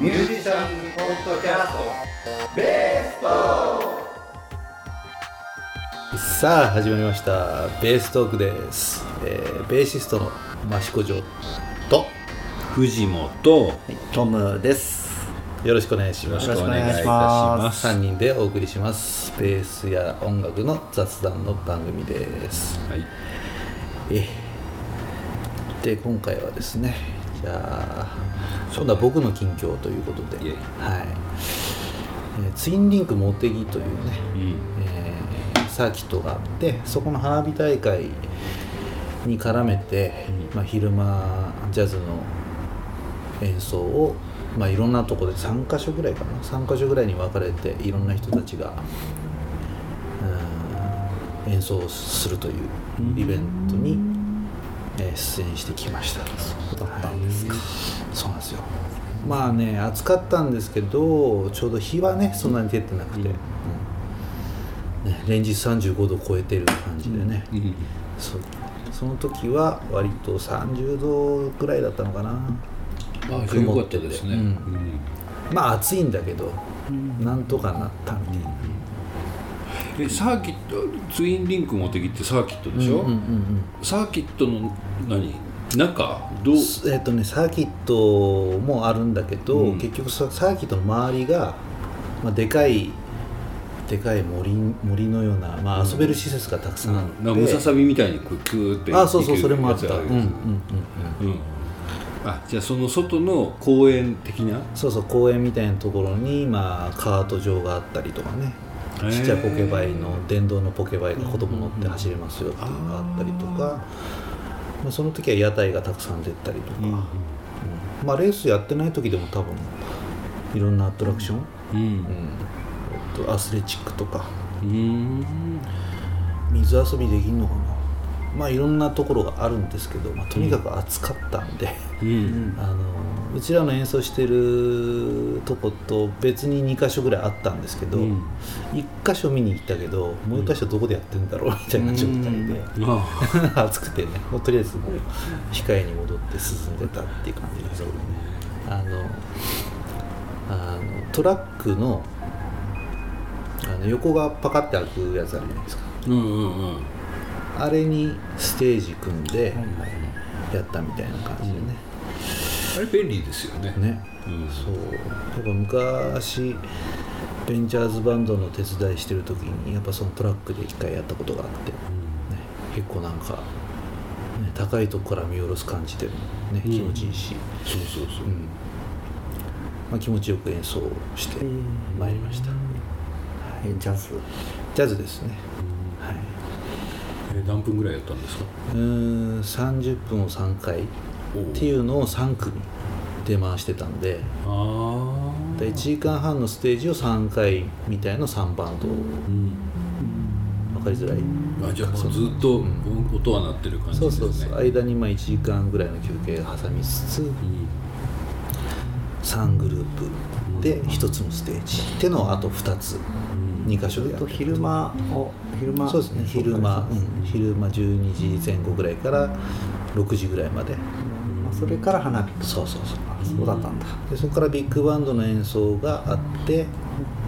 ミュージシャンポッドキャストベーストさあ始まりました。ベーストークです、えーベーシストの益子城と。藤本。トムです。よろしくお願いします。よろしくお願いいたします。3人でお送りします。ベースや音楽の雑談の番組です。はい。えで今回はですねじゃあ今度は僕の近況ということで、はい。えーツインリンクモテギというね、うん。えーサーキットがあってそこの花火大会に絡めて、まあ、昼間ジャズの演奏を、まあ、いろんなとこで3か所ぐらいかな。3か所ぐらいに分かれていろんな人たちがうん演奏するというイベントに、えー出演してきました。そうだったんですか、そうなんですよ。まあね暑かったんですけどちょうど日はねそんなに出てなくて、うん。ね、連日35度超えてる感じでね、うん。そう。その時は割と30度ぐらいだったのかな。あ、じゃあよかったですね。まあ暑いんだけど、なんとかなったみたいな、え、サーキット、ツインリンクモテギってサーキットでしょ、うんうんうんサーキットの何？中？どう？えっとねサーキットもあるんだけど、うん。結局ササーキットの周りが、まあ、でかいでかい森森のような、まあ、遊べる施設がたくさんあって、なんかムササビみたいにこうクーってあそうそうそれもあった。うんうんうんうん。あ、じゃあその外の公園的な？そうそう公園みたいなところに、まあ、カート場があったりとかねちっちゃいポケバイの電動のポケバイが子供乗って走れますよっていうのがあったりとか、まあ、その時は屋台がたくさん出たりとか、うんまあ、レースやってない時でも多分いろんなアトラクション、うん。うん。えっとアスレチックとか。うん。水遊びできんのかな？まあいろんなところがあるんですけど、まあ、とにかく暑かったんで、うん。あのうちらの演奏してるとこと別に2箇所ぐらいあったんですけど、うん。1箇所見に行ったけどもう1箇所どこでやってんだろうみたいな状態で、あ 暑くてねもうとりあえず控えに戻って進んでたっていう感じですけどね。あのあのトラックのあの横がパカって開くやつあるじゃないですか。うんうんうん。あれにステージ組んでやったみたいな感じでね、あれ便利ですよね。ね。うん。そう。やっぱ昔ベンチャーズバンドの手伝いしてる時にやっぱそのトラックで一回やったことがあって、ね、結構なんか、ね、高いとこから見下ろす感じでもねうん気持ちいいし、そうそうそう。うん。まあ、気持ちよく演奏してまいりました、えジャズ。ジャズですね、はい、え何分ぐらいやったんですか？うーん30分を3回っていうのを3組で回してたんでで1時間半のステージを3回みたいな3バンドうん。分かりづらい。あじゃあずっと音は鳴ってる感じそうですね。そうそう間にまあ1時間ぐらいの休憩を挟みつつうん。3グループで1つのステージ。ってのをあと2つ。2箇所でやと。る昼間を昼間。そうですね。昼間、うん、昼間12時前後ぐらいから6時ぐらいまでまあそれから花火。そうそうそう。あそうだったんだ。でそこからビッグバンドの演奏があって、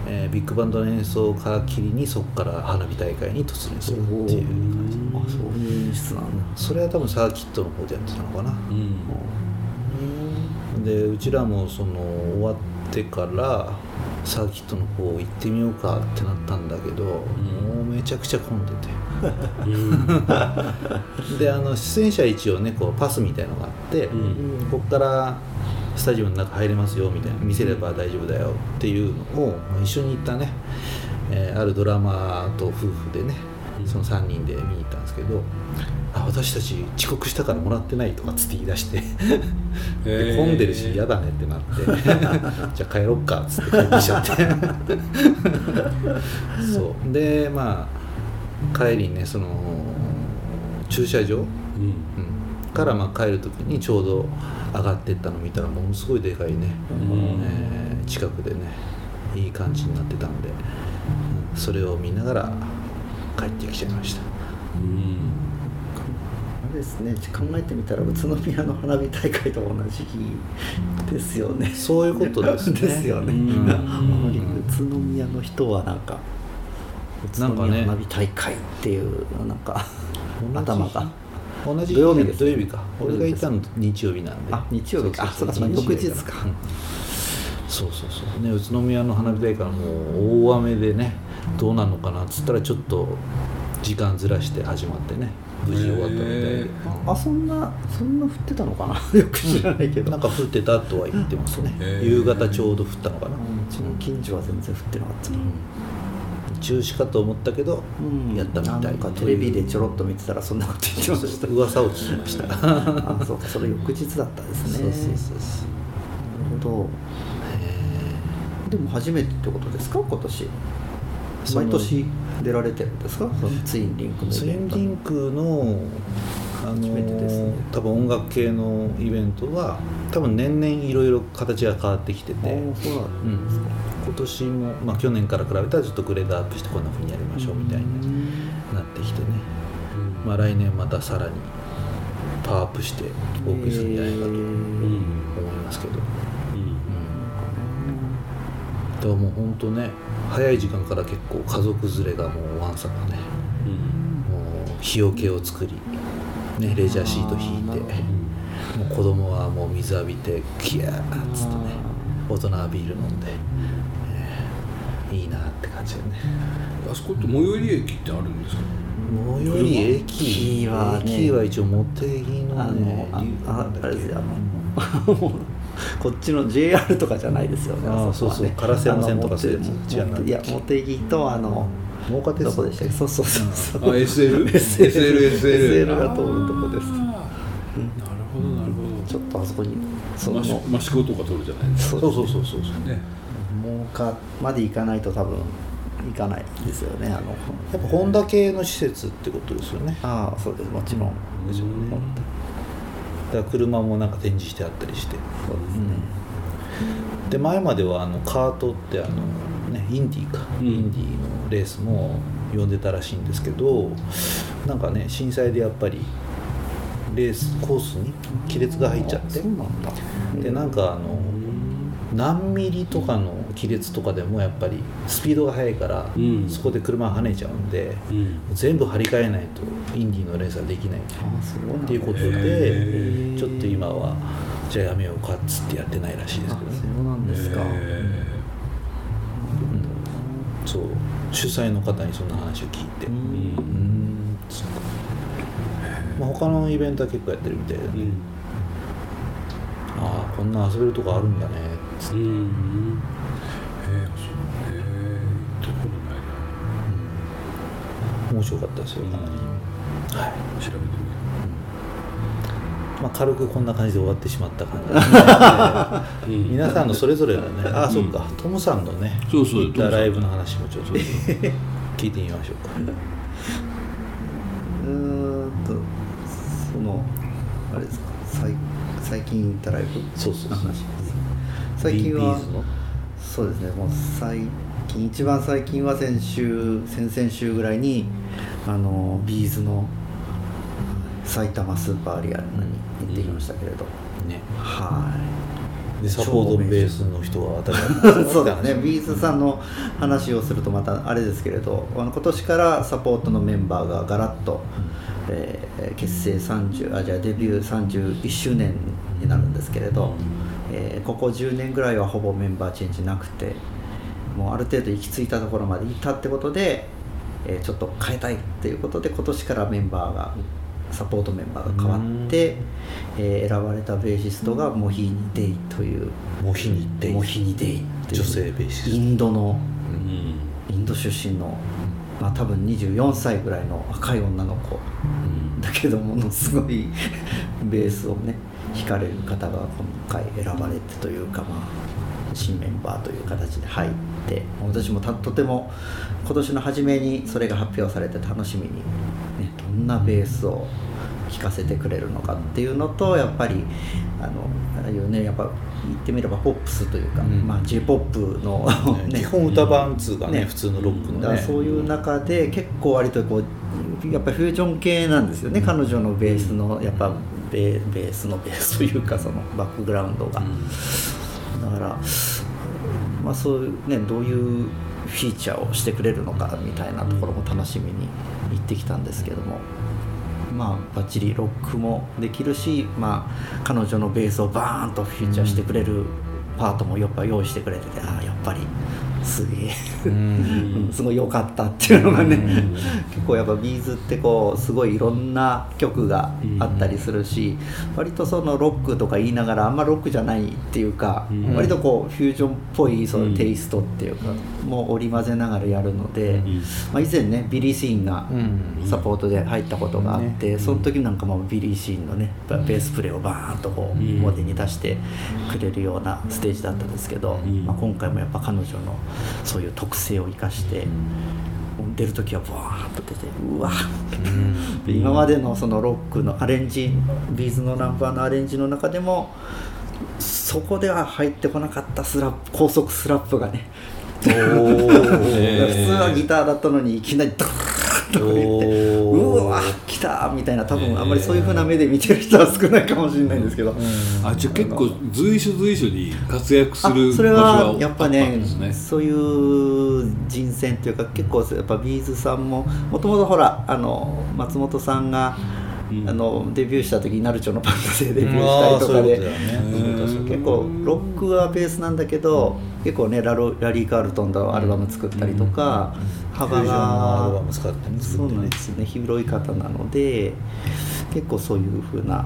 えービッグバンドの演奏を皮切りにそこから花火大会に突入するっていう感じ。あそう。いう演出なん。だ。それは多分サーキットの方でやってたのかな。うん。でうちらもその終わってからサーキットの方行ってみようかってなったんだけど、もうめちゃくちゃ混んでて。であの出演者一応ねこうパスみたいのがあって、ん。ここからスタジオの中入れますよみたいな見せれば大丈夫だよっていうのを、まあ、一緒に行ったね、えーあるドラマーと夫婦でねその3人で見に行ったんですけど「あ私たち遅刻したからもらってない」とかつって言い出してで混んでるし嫌だねってなって じゃあ帰ろっかっつって帰ってきちゃって。そう。でまあ帰りにねその駐車場、うん。うん。からまあ帰る時にちょうど上がってったの見たらものすごいでかいね、えー近くでねいい感じになってたんで、うん。それを見ながら帰ってきちゃいました。うん。あれですね。考えてみたら宇都宮の花火大会と同じ日ですよね。そういうことですね。ですよね、うん。あまり宇都宮の人はなんか宇都なんかね。宮花火大会っていうなんか頭が。同じ土曜日です土曜日か。俺が行ったの日曜日なんで。あ日曜日か。あそうかそうか。翌日か。うんそうそうそう。ね宇都宮の花火大会はもう大雨でねどうなるのかなっつったらちょっと時間ずらして始まってね無事終わったみたいで。へあそんなそんな降ってたのかな？よく知らないけど、なんか降ってたとは言ってますね。夕方ちょうど降ったのかな。うちの近所は全然降ってなかったな、中止かと思ったけどうん。やったみたい。あなテレビでちょろっと見てたらそんなこと言ってました。噂を聞きました。あそう。かそれ翌日だったですね。そうそうそうそう。なるほど。でも初めてってことですか？今年毎年出られてるんですか？そのツインリンクのイツイベンリンクのあのすね。多分音楽系のイベントは多分年々いろいろ形が変わってきてて、あーそうなんうん。今年も、まあ、去年から比べたらちょっとグレードアップしてこんな風にやりましょうみたいになってきてね、まあ、来年またさらにパワーアップしてお送りするんじゃないかと思いますけど、うんだからもう本当ね早い時間から結構家族連れがもうわんさかねもう日よけを作り、ね、レジャーシート引いてもう子供はもう水浴びてキャーッつってね大人はビール飲んで、えーいいなって感じでね。あそこって最寄り駅ってあるんですか？最寄り駅駅はね。駅は一応茂木のあのねあ竜ああれですよ。あのこっちの JR とかじゃないですよねあーこはね。そうそう。烏山線とかそうい。うや茂木とあのでしたっけ？そうそうそうそう。あ SL? SL SL が通るとこです。なるほどなるほちょっとあそこにそのどマシマシコとか取るじゃないですか。そうそうそうそうそうね。真岡まで行かないと多分行かないですよねあのやっぱホンダ系の施設ってことですよね。ああそうです。もちろん。ですよねだから車もなんか展示してあったりして。そうですね、で前まではあのカートってあの、ね、インディーか、うん。インディーのレースも呼んでたらしいんですけどなんかね震災でやっぱりレースコースに亀裂が入っちゃって。でなんかあの何ミリとかの亀裂とかでもやっぱりスピードが速いから、うん。そこで車が跳ねちゃうんでうん。全部張り替えないとインディーのレースはできない。っていうことへでー。ちょっと今はじゃあやめようかっつってやってないらしいですあけどね。そうなんですか、へそう。主催の方にそんな話を聞いて。ーううん。んそっかまあ他のイベントは結構やってるみたいでね、うん。ああこんな遊べるとこあるんだねつって。うん面白かったですよ。かなり、はい。な調べてみまあ、軽くこんな感じで終わってしまった感じ。で 皆さんのそれぞれのね。ああそっか。トムさんのねそうそう。行ったライブの話もちょっと。聞いてみましょうか。うーんとそのあれですか？最最近行ったライブ？そうそうそう。の話。です最近はそうですね。もう最近一番最近は先週先々週ぐらいにあの B'zの埼玉スーパーアリーナに行ってきましたけれど、ね。はい。でサポートベースの人は当たり前 そうだね。 B'zさんの話をするとまたあれですけれどあの今年からサポートのメンバーがガラッと、えー結成30あじゃあデビュー31周年になるんですけれど、えーここ10年ぐらいはほぼメンバーチェンジなくてもうある程度行き着いたところまで行ったってことで、えーちょっと変えたいっていうことで今年からメンバーがサポートメンバーが変わって、えー選ばれたベーシストがモヒニデイというモヒニデイ。モヒニデイ女性ベーシスト。インドのうん。インド出身の、まあ、多分24歳ぐらいの若い女の子だけどものすごい ベースをね弾かれる方が今回選ばれてというかまあ新メンバーという形で入って。私もたとても今年の初めにそれが発表されて楽しみに、ね、どんなベースを聴かせてくれるのかっていうのとやっぱりあのああいうねやっぱ言ってみればポップスというか、うん。まあ、j p o p の、ね基本歌版通がね普通のロックのね。だからそういう中で結構割とこうやっぱりフュージョン系なんですよね、彼女のベースのやっぱベベースのベースというかそのバックグラウンドが、だから、まあ、そういうねどういうフィーチャーをしてくれるのかみたいなところも楽しみに行ってきたんですけども。まあ、バッチリロックもできるし、まあ、彼女のベースをバーンとフィーチャーしてくれるパートもやっぱ用意してくれてて、ああやっぱりすげえ。すごい良かったっていうのがね、結構やっぱ B'zってこうすごいいろんな曲があったりするし、割とそのロックとか言いながらあんまロックじゃないっていうか、うん。割とこうフュージョンっぽいそうん。のテイストっていうか、もう織り交ぜながらやるので、ん。まあ、以前ねビリー・シーンがうん。サポートで入ったことがあって、その時なんかもビリー・シーンのねベースプレーをバーンとこううん。表に出してくれるようなステージだったんですけど、ん。まあ、今回もやっぱ彼女のそういう特性を生かして、出る時はバーンと出てうわで今までのそのロックのアレンジビーズのナンバーのアレンジの中でもそこでは入ってこなかったスラップ高速スラップがねおー。普通はギターだったのにいきなりドーンとか言ってうわ来たみたいな多分あんまりそういう風な目で見てる人は少ないかもしれないんですけど、あじゃあ結構随所随所に活躍すあるそれ場所はがやっぱねあったんですね。そういう人選というか結構やっぱビーズさんももともとほらあの松本さんが、うんあのデビューした時にナルチョのバンドでデビューしたりとかで、そうん。結構ロックはベースなんだけど結構ねラロラリー・カールトンのアルバム作ったりとか、幅がうなんですよね。広い方なので結構そういう風な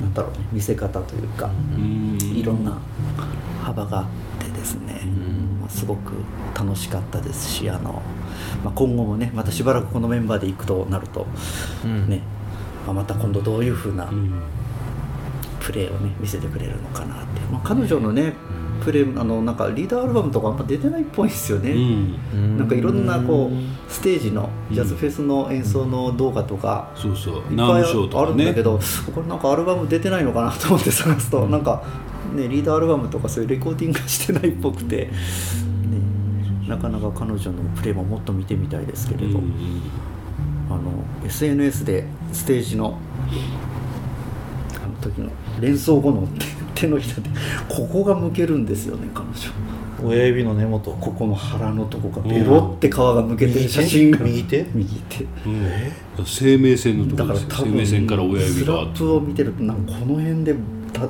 なんだろうね見せ方というか、うん。いろんな幅があってですね、まあ、すごく楽しかったですしあの、まあ、今後もねまたしばらくこのメンバーで行くとなると、うん。ねまあ、また今度どういう風なうん。プレーをね見せてくれるのかなって、まあ、彼女のねプレーあのなんかリーダーアルバムとかあんま出てないっぽいんですよね、うん。なんかいろんなこうステージのジャズフェスの演奏の動画とか、そうそう。いっナぱいあるんだけど、これなんかアルバム出てないのかなと思って探すと、なんか、ね、リーダーアルバムとかそういうレコーディングしてないっぽくて、ね、なかなか彼女のプレーももっと見てみたいですけれど、うんあの SNS でステージのあの時の連想後の手手のひらでここが向けるんですよね彼女。親指の根元。ここの腹のとこがベロって皮がむけてる写真が。右手？右手。うん生命線のとだころですから多分よ生命線から親指スラがップを見てるとなんかこの辺でた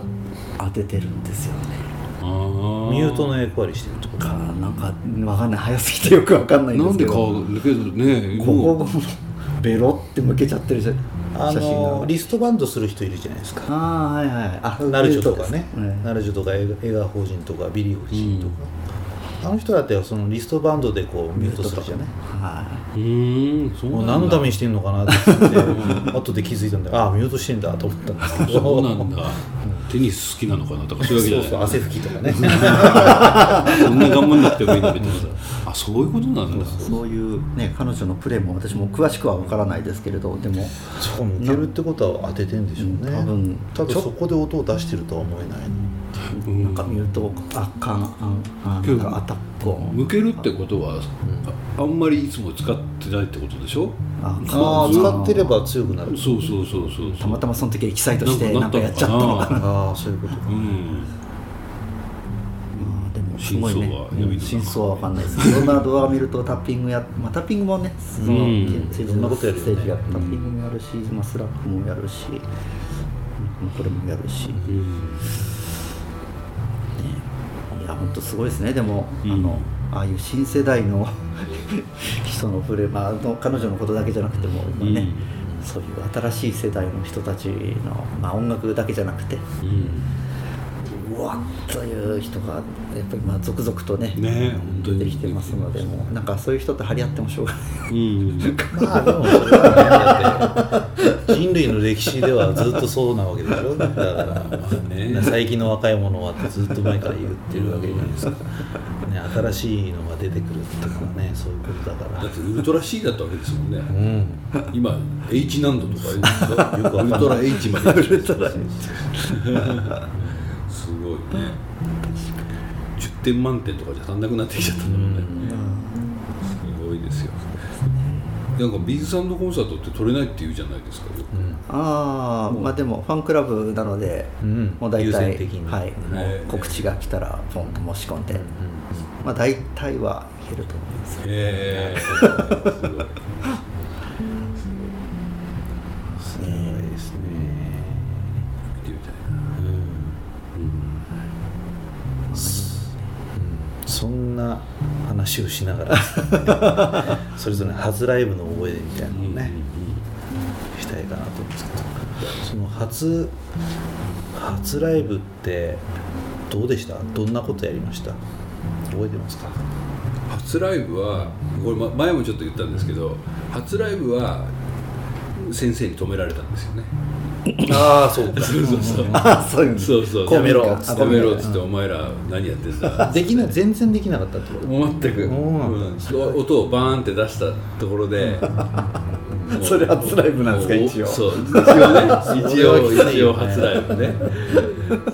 当ててるんですよね。ミュートの役割してるってこと？かなんかわかんない。早すぎてよくわかんないんでなんですけど顔が抜けるねここがベロってむけちゃってる写あ写真が。のリストバンドする人いるじゃないですか。ああはいはい。あナルジョとかね、うんナルジョとか映画映画法人とかビリー夫人とか、あの人だってそのリストバンドでこうミュートするじゃない？はうーんそうもうなんだ。何のためにしてんのかなって。言って後で気づいたんでああミュートしてんだと思ったんですけど。そうなんだ。テニス好きなのかなとかそういうわけじゃない。そうそう汗拭きとかね。そんな頑張んなくてもいいのに。とかさあそういうことなんだ。いそういうね彼女のプレーも私も詳しくはわからないですけれどでもそこ向けるってことは当ててんでしょうね。多分ただそこで音を出してるとは思えない、うん。なんか見るとあかんああなんかアタック音。向けるってことはああんまりいつも使ってないってことでしょ？あああ使ってれば強くなる。そうそうそうそうたまたまその時エキサイトしてなかなんんかやっちゃったのかな。ああそういうことうんすごいね。真相は分かんないです。レオナルドは見るとタッピングや、まあ、タッピングもねその、うん。スいろんなことやるよねステージやタッピングもやるし、まあ、スラップもやるし、うんこれもやるし、ね、うん。いや本当すごいですね。でも、うん。あのああいう新世代の 人のプレー、まあ、あの彼女のことだけじゃなくても今ね、そういう新しい世代の人たちの、まあ、音楽だけじゃなくてうん。うわっという人がやっぱりまあ続々とねね本当に。出てきてますのでもうなんかそういう人と張り合ってもしょうがない。うん。まあでも それはねだって人類の歴史ではずっとそうなわけでしょ。だから、ね。最近の若い者はってずっと前から言ってるわけじゃないですか。ね新しいのが出てくるとかねそういうことだから。だってウルトラ C だったわけですもんね、うん。今 H 難度とか言うんです かウルトラ H まで。ウルトラ H すごいね10点満点とかじゃ足んなくなってきちゃったんだろうね、すごいですよ。なんかビーズサンドコンサートって取れないって言うじゃないですかよく、ああまあでもファンクラブなので、うん。もう大優体先的に。はい、へもえう告知が来たらポンと申し込んで、まあ大体はいけると思います。へえすごい話をしながら それぞれ初ライブの思い出みたいなのをね、したいかなと思うんですけど。その初初ライブってどうでした？どんなことやりました？覚えてますか？初ライブはこれま前もちょっと言ったんですけど初ライブは先生に止められたんですよねああそうか。そうそうそう。そういうのそうそう。やめろやめろっつってお前ら何やってんだ？できない全然できなかったってこと？全く、うんうん。音をバーンって出したところで。それ初ライブなんですか一応。そう。一応ね。一応一応初ライブね。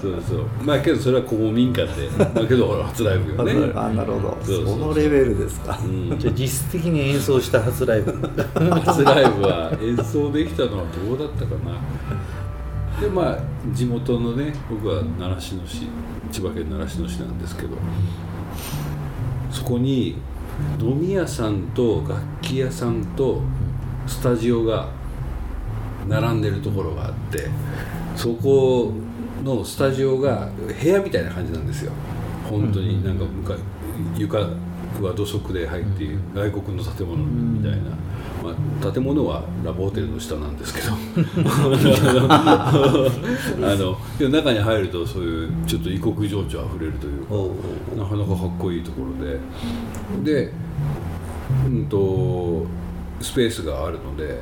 そうそう。まあけどそれは公民館でまあけどほら初ライブよね。あなるほど。そうそうそう。そのレベルですか、うん。じゃあ実質的に演奏した初ライブ。初ライブは演奏できたのはどうだったかなでまあ地元のね僕は習志野市千葉県習志野市なんですけどそこに飲み屋さんと楽器屋さんとスタジオが並んでるところがあってそこのスタジオが部屋みたいな感じなんですよ。本当になんか向は土足で入っている外国の建物みたいな、まあ、建物はラブホテルの下なんですけど。あの中に入るとそういうちょっと異国情緒あふれるというかなかなかかっこいいところで。で、うん、とスペースがあるので、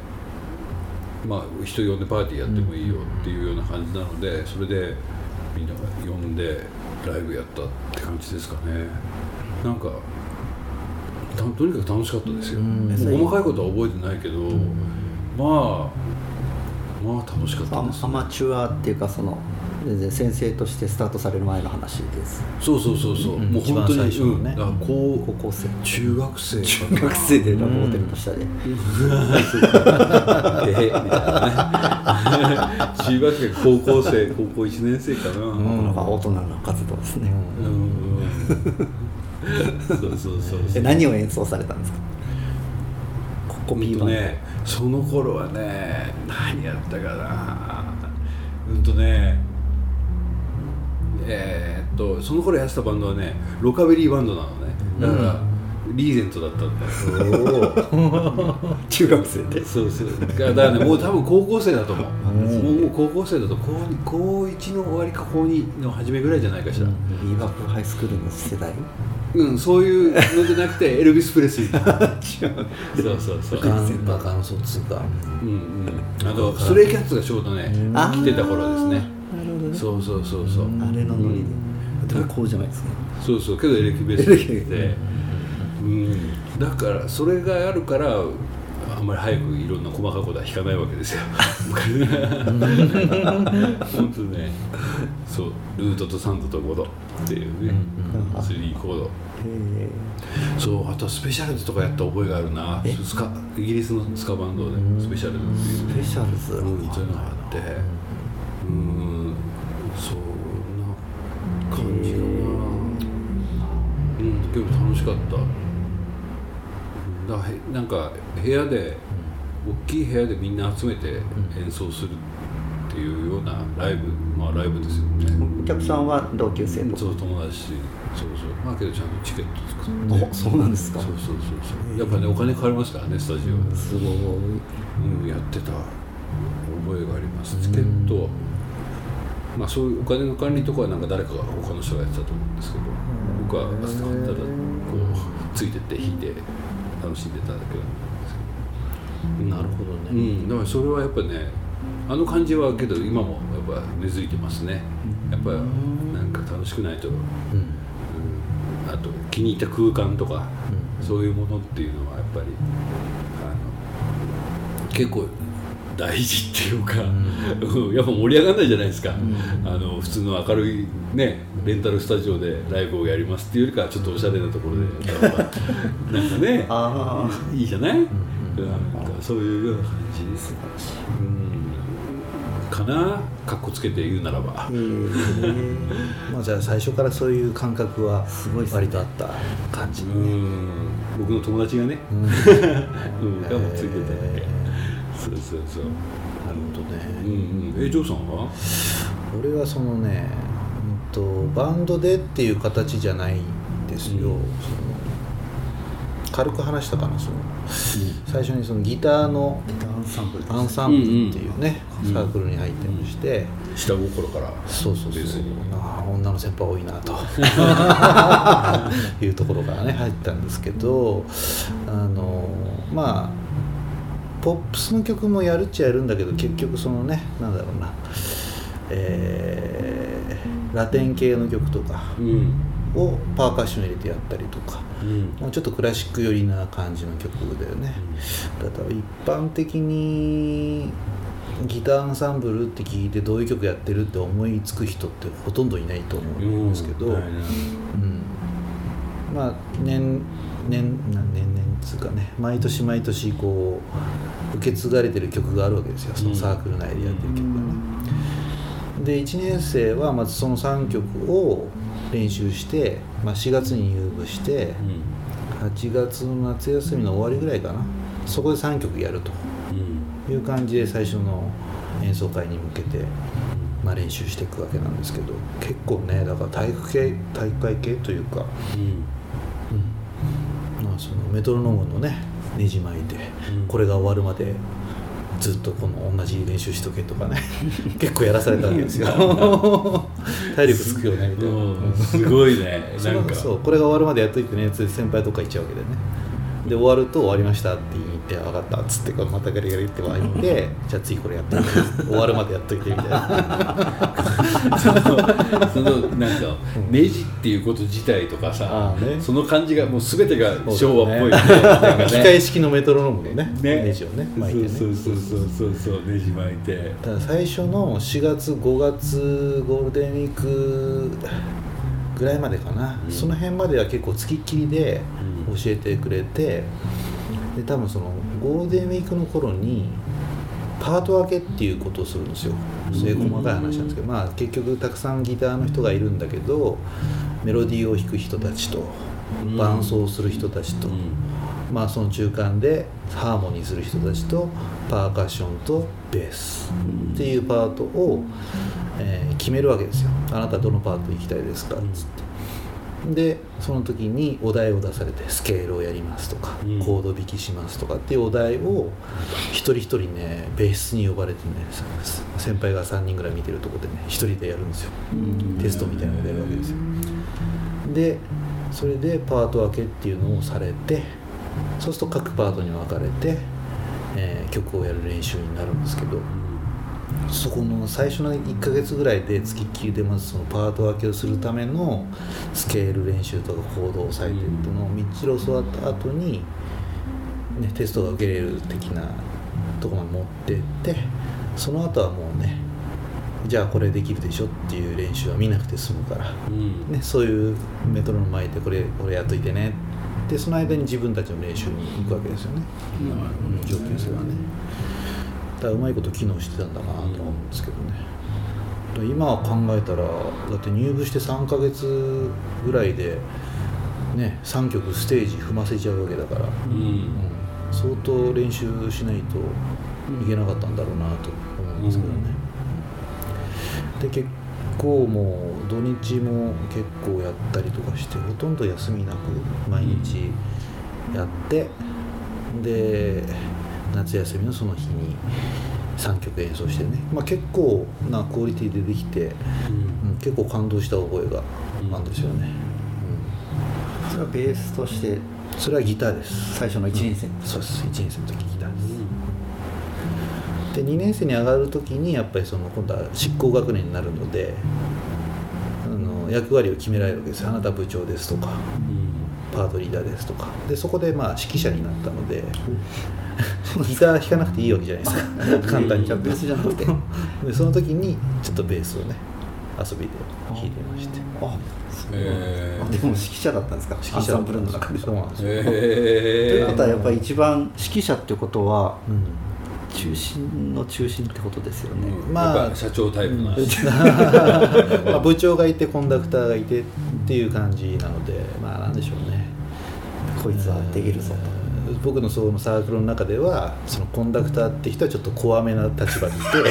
まあ、人呼んでパーティーやってもいいよっていうような感じなのでそれでみんなが呼んでライブやったって感じですかね。なんかたとにかく楽しかったですよ、もう細かいことは覚えてないけど、まあまあ楽しかったです。アアマチュアっていうかその全然先生としてスタートされる前の話です。そうそうそうそう、うん。もう本当にね。うん。あ高高校生。中学生。中学生でラブホテルの下で、ええみたいなね。中学生高校生高校1年生かな、なんか大人の活動ですね、うんそうそうそうそう。え何を演奏されたんですか？コうんピーバンド、とねその頃はね何やったかな。うんとねえーっとその頃やってたバンドはねロカビリーバンドなのね。だから、リーゼントだったんだよ 中学生で。そうそう。だからねもう多分高校生だと思う、もう高校生だと高高1の終わりか高2の初めぐらいじゃないかしら、ビーバップハイスクールの世代？うん、そういうのじゃなくて エルビス・プレスリーそうそうそう。ガンバカン卒がうんうん。あのストレイキャッツがちょうどね来てた頃ですね。なるほどね。そうそうそうそう。あれのノリで、でもこうじゃないですか。そうそう。けどエレキベースで、うん、だからそれがあるからあんまり早くいろんな細かいことは弾かないわけですよ。本当ね。そう。ルートと3度と5度っていうね、3コード。へそう。あとはスペシャルズとかやった覚えがあるな。え？スカイギリスのスカバンドでスペシャルズっていう。ースペシャルズ、うん、そういうのがあって。うん。そんな感じかな。うん。でも楽しかっただからへなんか部屋で大きい部屋でみんな集めて演奏するっていうようなライブまあライブですよね。お客さんは同級生と。そう友達そうそう。まあけどちゃんとチケット作って。おそうなんですか。そうそうそうそう。やっぱねお金かかりますからねスタジオ。すごい。うん、やってた。覚えがあります。チケットまあそういうお金の管理とかはなんか誰かが他の人がやってたと思うんですけど。僕はただこうついてって弾いて楽しんでただけなんですけど。なるほどうね、ん。だからそれはやっぱねあの感じはけど今もやっぱ根付いてますね。やっぱなんか楽しくないと、うん。あと気に入った空間とか、そういうものっていうのはやっぱりあの結構大事っていうか、うん。やっぱ盛り上がらないじゃないですか、あの普通の明るいねレンタルスタジオでライブをやりますっていうよりかはちょっとおしゃれなところでやった方がなんかね あいいじゃない、うん。そういうような感じです、うん、かな？かっこつけて言うならば。まあ、じゃあ最初からそういう感覚は割とあった感じ、うん。僕の友達がね、うん。うん、がもついてたわけ、えそうそうそう。ーなるほどね、うんうん。えジョーさんは？俺はそのね、うん、とバンドでっていう形じゃないんですよ、うん。その軽く話したかなその、最初にそのギターのアンサンブルアンサンブルっていうね、うんサークルに入ってまして、下心から。そうそうそうあ女の先輩多いなと。いうところからね入ったんですけどあのまあポップスの曲もやるっちゃやるんだけど結局そのねなんだろうな。えーラテン系の曲とかうん。をパーカッション入れてやったりとかうん。もうちょっとクラシック寄りな感じの曲だよね、だから一般的にギターアンサンブルって聞いてどういう曲やってるって思いつく人ってほとんどいないと思うんですけど、はい。うん。まあ年年な年々つうかね毎年毎年こう受け継がれてる曲があるわけですよ。そのサークル内でやってる曲がね。で1年生はまずその3曲を練習して、まあ、4月に入部して8月の夏休みの終わりぐらいかな。そこで3曲やると。うん。いう感じで最初の演奏会に向けて、まあ、練習していくわけなんですけど結構ねだから体育系体育会系というか、そのメトロノームのねねじ巻いて、うん。これが終わるまでずっとこの同じ練習しとけとかね 結構やらされたわけですよ。体力つくよねみたいな、うんすごいね そなんか。のそうこれが終わるまでやっといてね先輩とか行っちゃうわけでねで終わると終わりましたって言って分かったっつってこうまたガリガリって湧いてじゃあ次これやって終わるまでやっといてみたいな。そのそのなんかネジっていうこと自体とかさね。その感じがもう全てが昭和っぽいね。ね。機械式のメトロノームのねね。ネジをね巻いてねそうそうそうそうそうネジ巻いて。だから最初の4月5月ゴールデンウィークぐらいまでかな、うん。その辺までは結構つきっきりでうん。教えてくれて、で多分そのゴールデンウィークの頃にパート分けっていうことをするんですよ。そういう細かい話なんですけど、まあ結局たくさんギターの人がいるんだけどメロディーを弾く人たちとうん。伴奏する人たちと、うん。まあその中間でハーモニーする人たちとパーカッションとベースっていうパートを、えー決めるわけですよ。あなたどのパート行きたいですか？っつってでその時にお題を出されてスケールをやりますとか、うん。コード弾きしますとかっていうお題を一人一人ねベースに呼ばれてね先輩が3人ぐらい見てるとこでね一人でやるんですよ。テストみたいなのをやるわけですよ。でそれでパート分けっていうのをされてそうすると各パートに分かれて、えー曲をやる練習になるんですけどそこの最初の1ヶ月ぐらいで付きっきりでまずそのパート分けをするためのスケール練習とかコードを押さえてっていうのをみっちり教わった後に、ね、テストが受けれる的なところまで持ってってその後はもうねじゃあこれできるでしょっていう練習は見なくて済むから、うん。ね、そういうメトロノーム巻いてこれこれやっといてね。でその間に自分たちの練習に行くわけですよね、うん。上級生はねだからうまいこと機能してたんだなと思うんですけどね、だから今考えたらだって入部して3ヶ月ぐらいでね3曲ステージ踏ませちゃうわけだから、うん。うん相当練習しないといけなかったんだろうなと思うんですけどね、で結構もう土日も結構やったりとかしてほとんど休みなく毎日やって、で夏休みのその日に3曲演奏してね、まあ、結構なクオリティでできて、うん、結構感動した覚えがあるんですよね、それはベースとして？うん、それはギターです。最初の1年生、そうです。1年生の時ギターです。で2年生に上がる時にやっぱりその今度は執行学年になるのであの役割を決められるわけです。あなた部長ですとかパートリーダーですとか。でそこでまあ指揮者になったので ギター弾かなくていいわけじゃないですか。簡単にじゃあベースじゃなくて。でその時にちょっとベースをね遊びで弾いてまして。あえあでも指揮者だったんですか？指揮者アンサンブルの中でそうなんですよ、えというえことはやっぱり一番指揮者ってことはうん。中心の中心ってことですよね、まあまあ社長タイプな、まあ部長がいてコンダクターがいてっていう感じなのでまあなんでしょうね。こいつはできるぞうん僕のそのサークルの中ではそのコンダクターって人はちょっと怖めな立場にいてとそのキ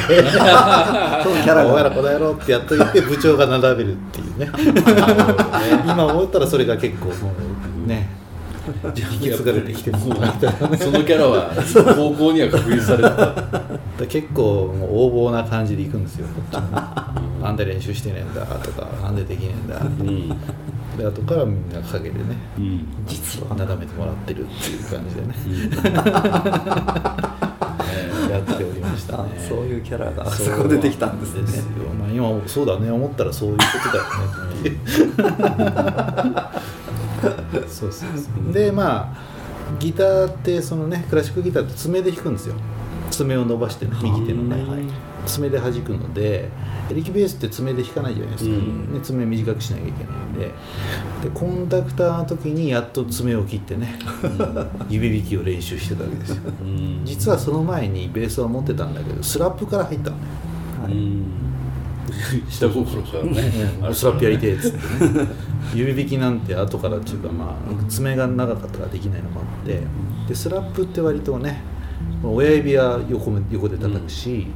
ャラお前らがこの野郎ってやっといて部長が並べるっていうね。今思ったらそれが結構もうね引き継がれてきてるそのキャラは高校には確立されてた。で結構もう横暴な感じで行くんですよなんで練習してねえんだとかなんでできねえんだうんで後からみんな陰でねうん。実はなだめてもらってるっていう感じでね。やっておりましたあねそういうキャラがそこでできたんですね。ですよ、まあ、今そうだね思ったらそういうことだよねっていう。そうそうそう。でまあギターってそのねクラシックギターって爪で弾くんですよ。爪を伸ばしてね右手のね、はい爪で弾くのでエレキベースって爪で弾かないじゃないですか、うん。ね、爪短くしなきゃいけないんで。でコンダクターの時にやっと爪を切ってね、指弾きを練習してたわけですよ。うん。実はその前にベースは持ってたんだけどスラップから入ったのね。うん。下心からね。うん。スラップやりてえっつってね。指引きなんて後からっていうかまあ爪が長かったからできないのもあって。でスラップって割とね親指は横め横で叩くし、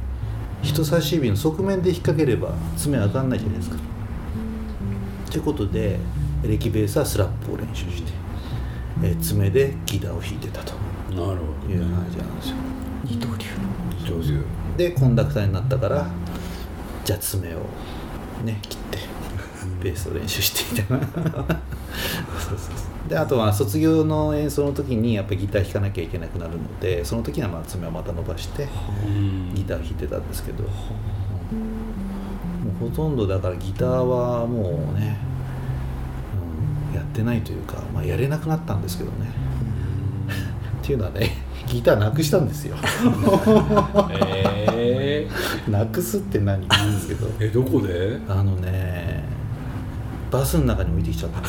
人差し指の側面で引っ掛ければ爪当たんないじゃないですか。ということでエレキベースはスラップを練習して、えー爪でギターを弾いてたと。なるほいう感じなんですよ。二刀流。ど上手でコンダクターになったからじゃあ爪をね切って ベースを練習してみた。い なそうそうそうであとは卒業の演奏の時にやっぱりギター弾かなきゃいけなくなるのでその時にはまあ爪をまた伸ばしてうん。ギター弾いてたんですけど、うんもうほとんどだからギターはもうね、うん、やってないというか、まあ、やれなくなったんですけどね。っていうのはねギターなくしたんですよ。えなくすって何？なんですけどえどこで？あのねバスの中に置いてきちゃった。ん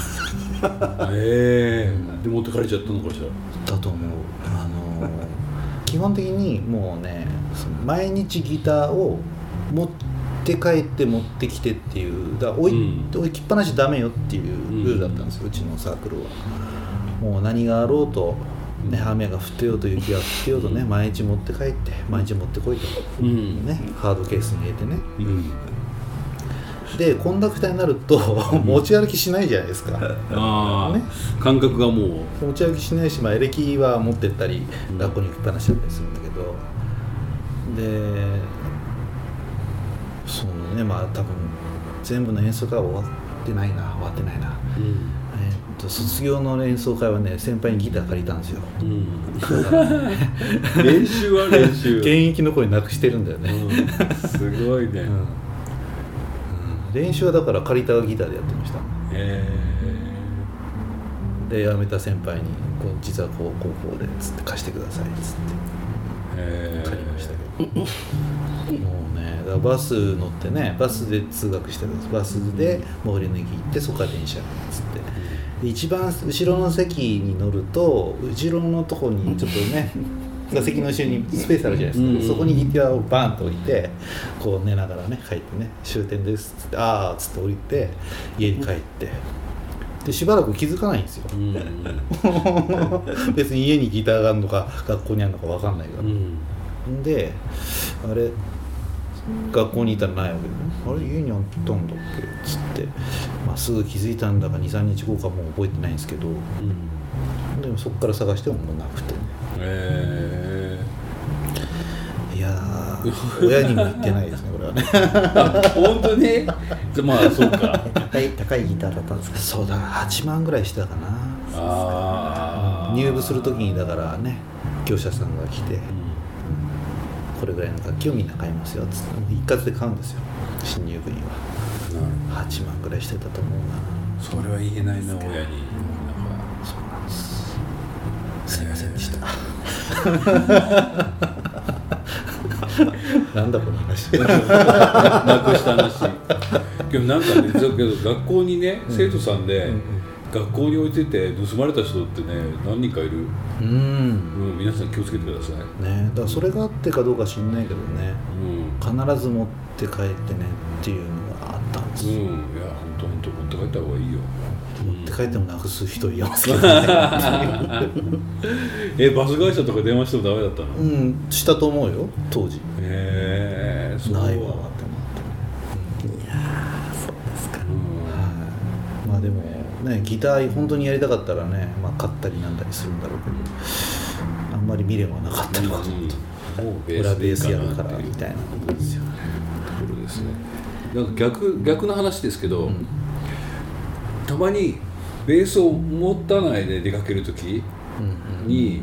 ええ。で持ってかれちゃったのかしらだと思う。あの 基本的にもうね毎日ギターを持って帰って持ってきてっていうだ置い,、うん。置きっぱなしダメよっていうルールだったんですよ、うちのサークルは。もう何があろうと、ね、雨が降ってようと雪が降ってようとね毎日持って帰って毎日持ってこいと、うん。ね、ハードケースに入れてね。うんでコンダクターになると持ち歩きしないじゃないですか。ああ、ね。感覚がもう。持ち歩きしないし、まあ、エレキは持ってったりうん学校に行きっぱなしだったりするんだけど、でそのねまあ多分全部の演奏会は終わってないな終わってないな、うん。えーっと卒業の演奏会はね先輩にギター借りたんですよ。うん。練習は練習。現役の声なくしてるんだよね、うん。すごいね、練習はだから借りたギターでやってました。えで辞めた先輩にこう「実はこうこうこうで」つって貸してくださいっつって。借りましたけど、もうねだバス乗ってねバスで通学してるんです。バスで最寄りの駅行ってそこから電車っつって。で一番後ろの席に乗ると後ろのとこにちょっとね座席の後ろにスペースあるじゃないですか、うん。うんそこにギターをバーンと置いてこう寝ながらね帰ってね終点ですっつってああっつって降りて家に帰って。でしばらく気づかないんですよ。うん 別に家にギターがあるのか学校にあるのか分かんないから、うん。であれ学校にいたらないわけで、あれ家にあったんだっけっつって、まあ、すぐ気づいたんだか23日後かもう覚えてないんですけど。うん。でもそこから探してももうなくて。ねえいやー親にも言ってないですねこれはね。本当に？まあそうか。高い高いギターだったんですかそうだ。8万ぐらいしてたかな。ああ入部する時にだからね業者さんが来てこれぐらいの楽器をみんな買いますよっつって。一括で買うんですよ。新入部員は。なる8万ぐらいしてたと思うな。それは言えないな親になんかそうすいませんでした。なんだこの話。なくした話。でもなんかねだけど学校にね生徒さんで、学校に置いてて盗まれた人ってね何人かいる、うん。うん、皆さん気をつけてください、ねだからそれがあってかどうか知んないけどね。うん。必ず持って帰ってねっていうのがあったんですうん、いよ、や本当本当持って帰った方がいいよ。持って帰ってもなくす人いますけどね。えバス会社とか電話してもダメだったの、へうんしたと思うよ当時。えそう。ないわって思ってうん。まあでもねギター本当にやりたかったらね、まあ、買ったりなんだりするんだろうけどあんまり未練はなかったのかなと、もう裏ベースやるでいいからみたいな。ことですよね。ところですね。なんか逆逆の話ですけど、たまにベースを持たないで出かける時に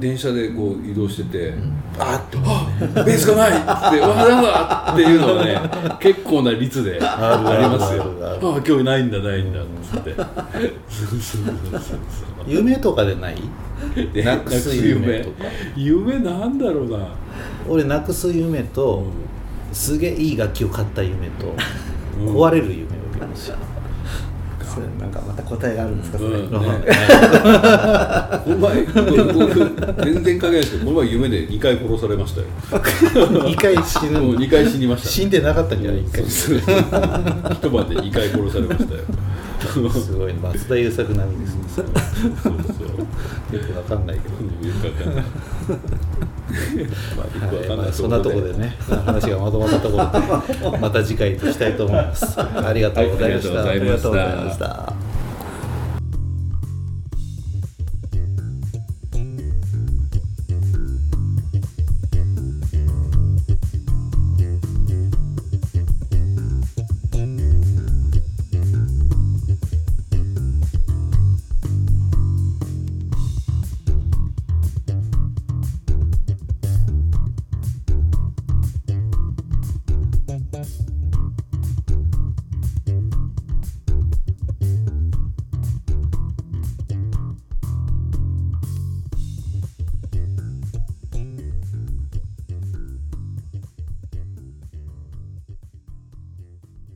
電車でこう移動してて、あっあベースがないってわざわっていうのがね結構な率でありますよ。あるあ今日ないんだないんだっつって。夢とかでない？でなくす夢とか。夢。なんだろうな、俺なくす夢と、すげえいい楽器を買った夢と、壊れる夢を見ましたそれなんかまた答えがあるんですかそれ、うん。ね、この前僕全然関係ないですけどこの前夢で2回殺されましたよ。2回死ぬ。もう2回死にました。死んでなかったんじゃない1回。そうそう一晩で2回殺されましたよ。すごいね松田優作並みですね。そうそうよくわかんないけど。よくわかんない。まあよくわかんない。はいまあ、そんなところでね話がまとまったところでまた次回としたいと思います。ありがとうございました、はいありがとうございましたありがとうございました